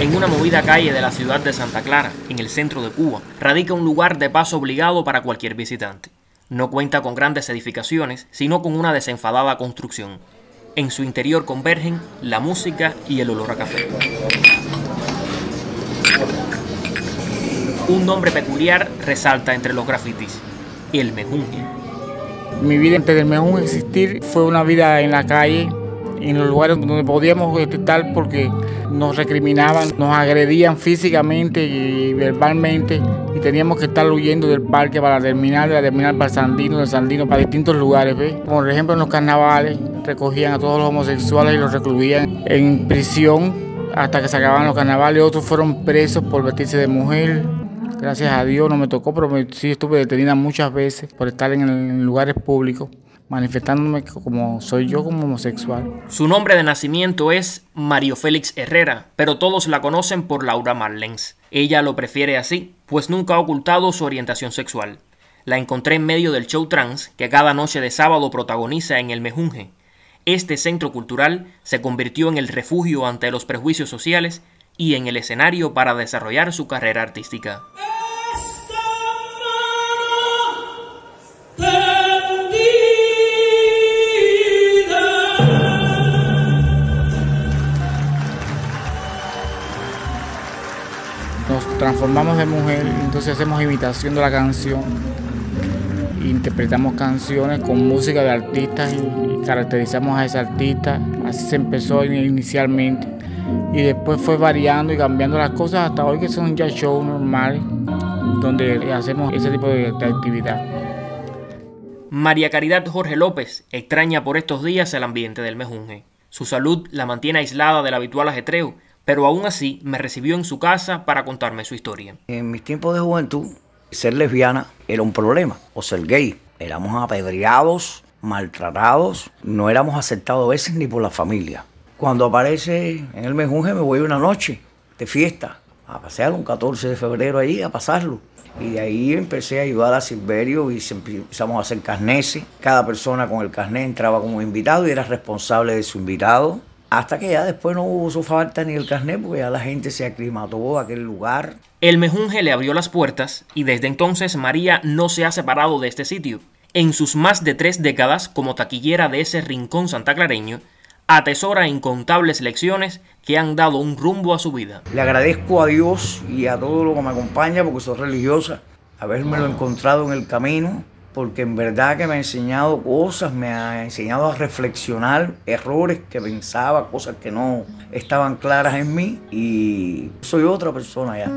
En una movida calle de la ciudad de Santa Clara, en el centro de Cuba, radica un lugar de paso obligado para cualquier visitante. No cuenta con grandes edificaciones, sino con una desenfadada construcción. En su interior convergen la música y el olor a café. Un nombre peculiar resalta entre los grafitis, el mejunje. Mi vida antes del existir fue una vida en la calle, en los lugares donde podíamos estar porque nos recriminaban, nos agredían físicamente y verbalmente y teníamos que estar huyendo del parque para terminar, de la terminal para Sandino, de Sandino para distintos lugares. ¿ves? Por ejemplo, en los carnavales recogían a todos los homosexuales y los recluían en prisión hasta que se acababan los carnavales. Otros fueron presos por vestirse de mujer. Gracias a Dios no me tocó, pero sí estuve detenida muchas veces por estar en lugares públicos manifestándome como soy yo como homosexual. Su nombre de nacimiento es Mario Félix Herrera, pero todos la conocen por Laura Marlens. Ella lo prefiere así, pues nunca ha ocultado su orientación sexual. La encontré en medio del show trans que cada noche de sábado protagoniza en el Mejunje. Este centro cultural se convirtió en el refugio ante los prejuicios sociales y en el escenario para desarrollar su carrera artística. Transformamos de mujer, entonces hacemos imitación de la canción, interpretamos canciones con música de artistas y caracterizamos a ese artista. Así se empezó inicialmente y después fue variando y cambiando las cosas hasta hoy que son ya shows normales donde hacemos ese tipo de, actividad. María Caridad Jorge López extraña por estos días el ambiente del mejunje. Su salud la mantiene aislada del habitual ajetreo pero aún así me recibió en su casa para contarme su historia. En mis tiempos de juventud, ser lesbiana era un problema, o ser gay. Éramos apedreados, maltratados, no éramos aceptados a veces ni por la familia. Cuando aparece en el Mejunje me voy una noche de fiesta, a pasear un 14 de febrero ahí, a pasarlo. Y de ahí empecé a ayudar a Silverio y empezamos a hacer carneses. Cada persona con el carnet entraba como invitado y era responsable de su invitado. Hasta que ya después no hubo su falta ni el carnet porque ya la gente se aclimató a aquel lugar. El Mejunje le abrió las puertas y desde entonces María no se ha separado de este sitio. En sus más de tres décadas como taquillera de ese rincón santaclareño, atesora incontables lecciones que han dado un rumbo a su vida. Le agradezco a Dios y a todo lo que me acompaña porque soy religiosa, habérmelo encontrado en el camino porque en verdad que me ha enseñado cosas, me ha enseñado a reflexionar errores que pensaba, cosas que no estaban claras en mí y soy otra persona ya.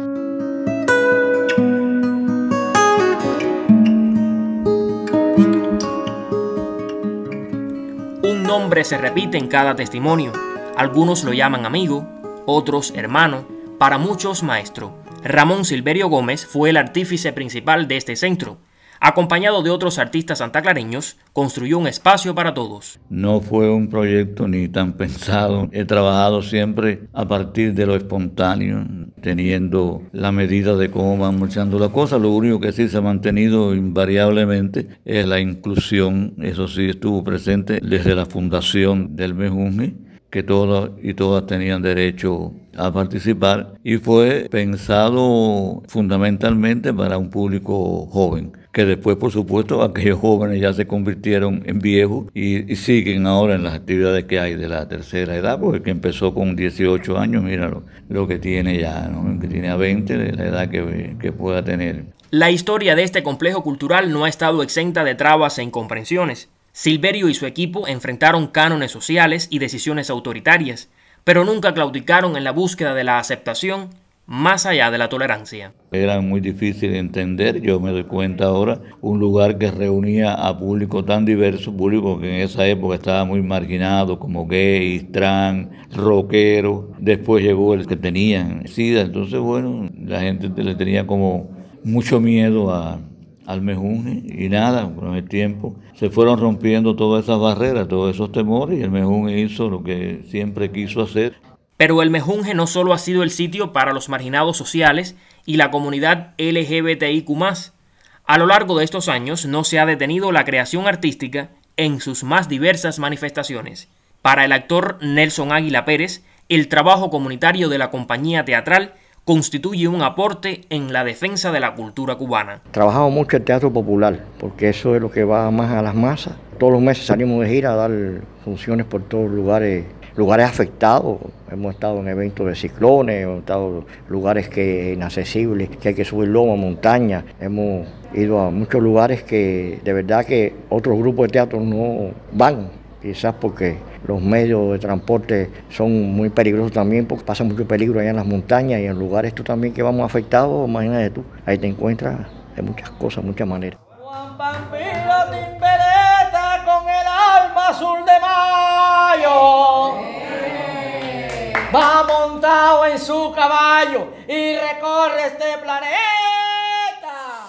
Un nombre se repite en cada testimonio. Algunos lo llaman amigo, otros hermano, para muchos maestro. Ramón Silverio Gómez fue el artífice principal de este centro acompañado de otros artistas santaclareños, construyó un espacio para todos. No fue un proyecto ni tan pensado. He trabajado siempre a partir de lo espontáneo, teniendo la medida de cómo van marchando las cosas. Lo único que sí se ha mantenido invariablemente es la inclusión. Eso sí estuvo presente desde la fundación del Mejunji que todos y todas tenían derecho a participar y fue pensado fundamentalmente para un público joven que después, por supuesto, aquellos jóvenes ya se convirtieron en viejos y, siguen ahora en las actividades que hay de la tercera edad, porque el que empezó con 18 años, mira lo, que tiene ya, ¿no? que tiene a 20, de la edad que, que pueda tener. La historia de este complejo cultural no ha estado exenta de trabas e incomprensiones. Silverio y su equipo enfrentaron cánones sociales y decisiones autoritarias, pero nunca claudicaron en la búsqueda de la aceptación más allá de la tolerancia. Era muy difícil de entender, yo me doy cuenta ahora, un lugar que reunía a público tan diverso, público que en esa época estaba muy marginado, como gays, trans, rockeros, después llegó el que tenían SIDA, entonces bueno, la gente le tenía como mucho miedo al mejunje y nada, con el tiempo se fueron rompiendo todas esas barreras, todos esos temores y el mejunje hizo lo que siempre quiso hacer, pero el Mejunje no solo ha sido el sitio para los marginados sociales y la comunidad LGBTIQ. A lo largo de estos años no se ha detenido la creación artística en sus más diversas manifestaciones. Para el actor Nelson Águila Pérez, el trabajo comunitario de la compañía teatral constituye un aporte en la defensa de la cultura cubana. Trabajamos mucho el teatro popular, porque eso es lo que va más a las masas. Todos los meses salimos de gira a dar funciones por todos los lugares, lugares afectados. Hemos estado en eventos de ciclones, hemos estado en lugares que inaccesibles, que hay que subir loma, montaña. Hemos ido a muchos lugares que de verdad que otros grupos de teatro no van, quizás porque los medios de transporte son muy peligrosos también porque pasa mucho peligro allá en las montañas y en lugares tú también que vamos afectados, imagínate tú, ahí te encuentras de muchas cosas, muchas maneras. Azul de mayo. Va montado en su caballo y recorre este planeta.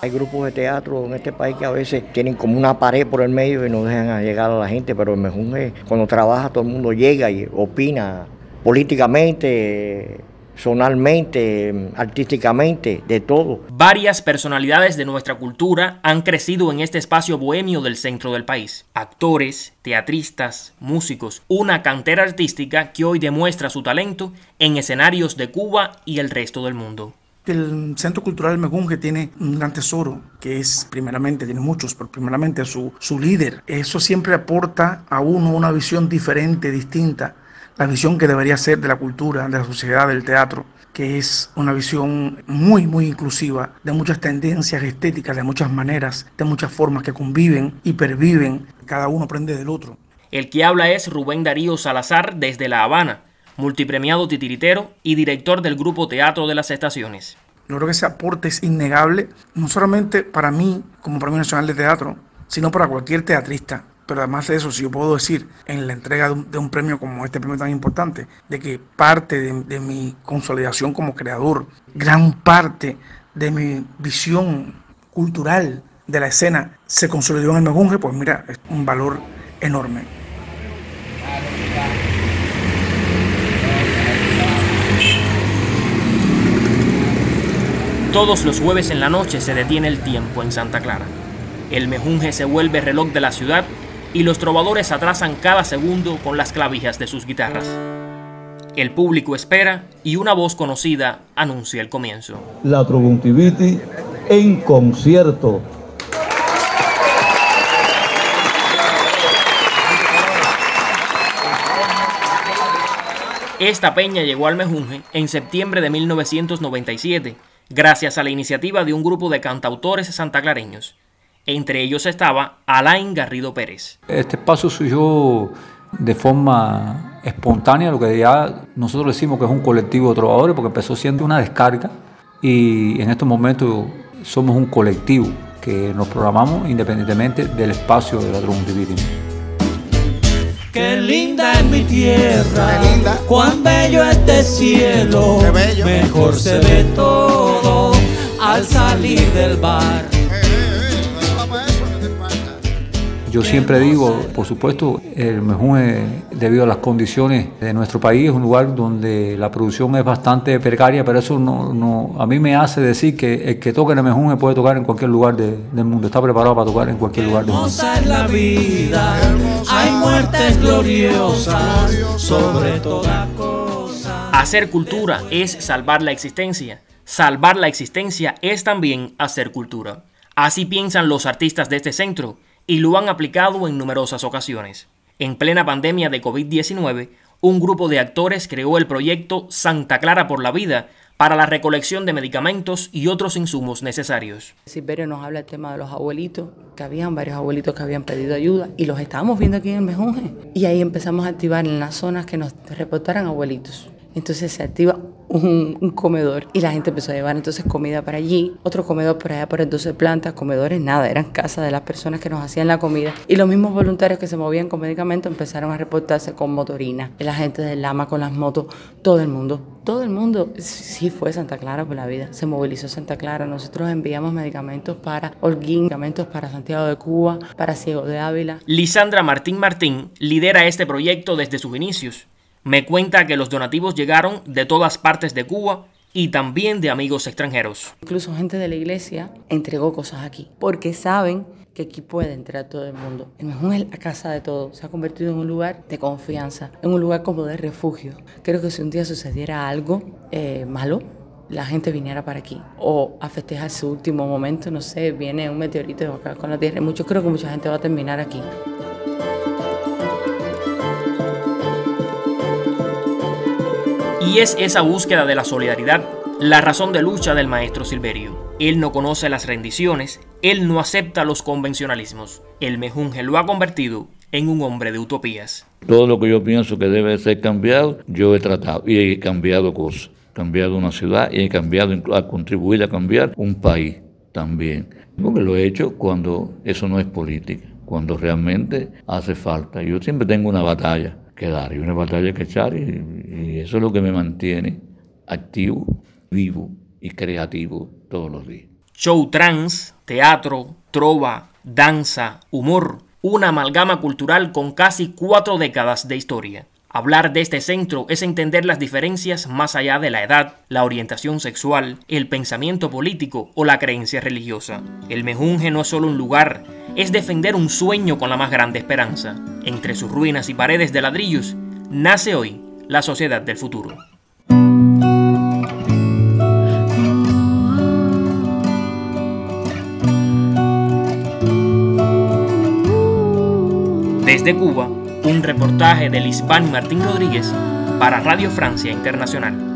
Hay grupos de teatro en este país que a veces tienen como una pared por el medio y no dejan llegar a la gente, pero el Mejunje, cuando trabaja, todo el mundo llega y opina políticamente, sonalmente, artísticamente, de todo. Varias personalidades de nuestra cultura han crecido en este espacio bohemio del centro del país. Actores, teatristas, músicos, una cantera artística que hoy demuestra su talento en escenarios de Cuba y el resto del mundo. El Centro Cultural Mejunje tiene un gran tesoro, que es primeramente, tiene muchos, pero primeramente su, su líder. Eso siempre aporta a uno una visión diferente, distinta, la visión que debería ser de la cultura, de la sociedad, del teatro, que es una visión muy, muy inclusiva, de muchas tendencias estéticas, de muchas maneras, de muchas formas que conviven y perviven, cada uno aprende del otro. El que habla es Rubén Darío Salazar desde La Habana multipremiado titiritero y director del grupo Teatro de las Estaciones. Yo creo que ese aporte es innegable, no solamente para mí como Premio Nacional de Teatro, sino para cualquier teatrista. Pero además de eso, si yo puedo decir en la entrega de un, premio como este premio tan importante, de que parte de, mi consolidación como creador, gran parte de mi visión cultural de la escena se consolidó en el Megunje, pues mira, es un valor enorme. Todos los jueves en la noche se detiene el tiempo en Santa Clara. El mejunje se vuelve reloj de la ciudad y los trovadores atrasan cada segundo con las clavijas de sus guitarras. El público espera y una voz conocida anuncia el comienzo. La Trobuntiviti en concierto. Esta peña llegó al Mejunje en septiembre de 1997 gracias a la iniciativa de un grupo de cantautores santaclareños. Entre ellos estaba Alain Garrido Pérez. Este espacio surgió de forma espontánea, lo que ya nosotros decimos que es un colectivo de trovadores, porque empezó siendo una descarga y en estos momentos somos un colectivo que nos programamos independientemente del espacio de la Dividim. Qué linda es mi tierra, cuán bello este cielo, mejor se ve todo al salir del bar. Yo siempre digo, por supuesto, el Mejunje, debido a las condiciones de nuestro país, es un lugar donde la producción es bastante precaria, pero eso no, no a mí me hace decir que el que toque en el Mejunje puede tocar en cualquier lugar del mundo, está preparado para tocar en cualquier lugar del mundo. la vida, hay muertes gloriosas sobre toda cosa. Hacer cultura es salvar la existencia. Salvar la existencia es también hacer cultura. Así piensan los artistas de este centro y lo han aplicado en numerosas ocasiones. En plena pandemia de COVID-19, un grupo de actores creó el proyecto Santa Clara por la Vida para la recolección de medicamentos y otros insumos necesarios. Silverio nos habla del tema de los abuelitos, que habían varios abuelitos que habían pedido ayuda y los estábamos viendo aquí en el. Y ahí empezamos a activar en las zonas que nos reportaran abuelitos. Entonces se activa un, comedor y la gente empezó a llevar entonces comida para allí, otro comedor por allá por el 12 plantas, comedores nada, eran casas de las personas que nos hacían la comida. Y los mismos voluntarios que se movían con medicamentos empezaron a reportarse con motorina, la gente del Lama con las motos, todo el mundo, todo el mundo, sí fue Santa Clara por la vida, se movilizó Santa Clara, nosotros enviamos medicamentos para Holguín, medicamentos para Santiago de Cuba, para Ciego de Ávila. Lisandra Martín Martín lidera este proyecto desde sus inicios me cuenta que los donativos llegaron de todas partes de Cuba y también de amigos extranjeros. Incluso gente de la iglesia entregó cosas aquí, porque saben que aquí puede entrar todo el mundo. El Mejún es la casa de todos, se ha convertido en un lugar de confianza, en un lugar como de refugio. Creo que si un día sucediera algo eh, malo, la gente viniera para aquí o a festejar su último momento, no sé, viene un meteorito acá con la Tierra. Mucho creo que mucha gente va a terminar aquí. Y es esa búsqueda de la solidaridad la razón de lucha del maestro Silverio. Él no conoce las rendiciones, él no acepta los convencionalismos. El mejunje lo ha convertido en un hombre de utopías. Todo lo que yo pienso que debe ser cambiado, yo he tratado y he cambiado cosas. He cambiado una ciudad y he cambiado, contribuir a cambiar un país también. Porque lo he hecho cuando eso no es política, cuando realmente hace falta. Yo siempre tengo una batalla que dar y una batalla que echar y eso es lo que me mantiene activo vivo y creativo todos los días. Show trans, teatro, trova, danza, humor, una amalgama cultural con casi cuatro décadas de historia. Hablar de este centro es entender las diferencias más allá de la edad, la orientación sexual, el pensamiento político o la creencia religiosa. El Mejunje no es solo un lugar, es defender un sueño con la más grande esperanza. Entre sus ruinas y paredes de ladrillos, nace hoy la sociedad del futuro. Desde Cuba, un reportaje de Lisbán Martín Rodríguez para Radio Francia Internacional.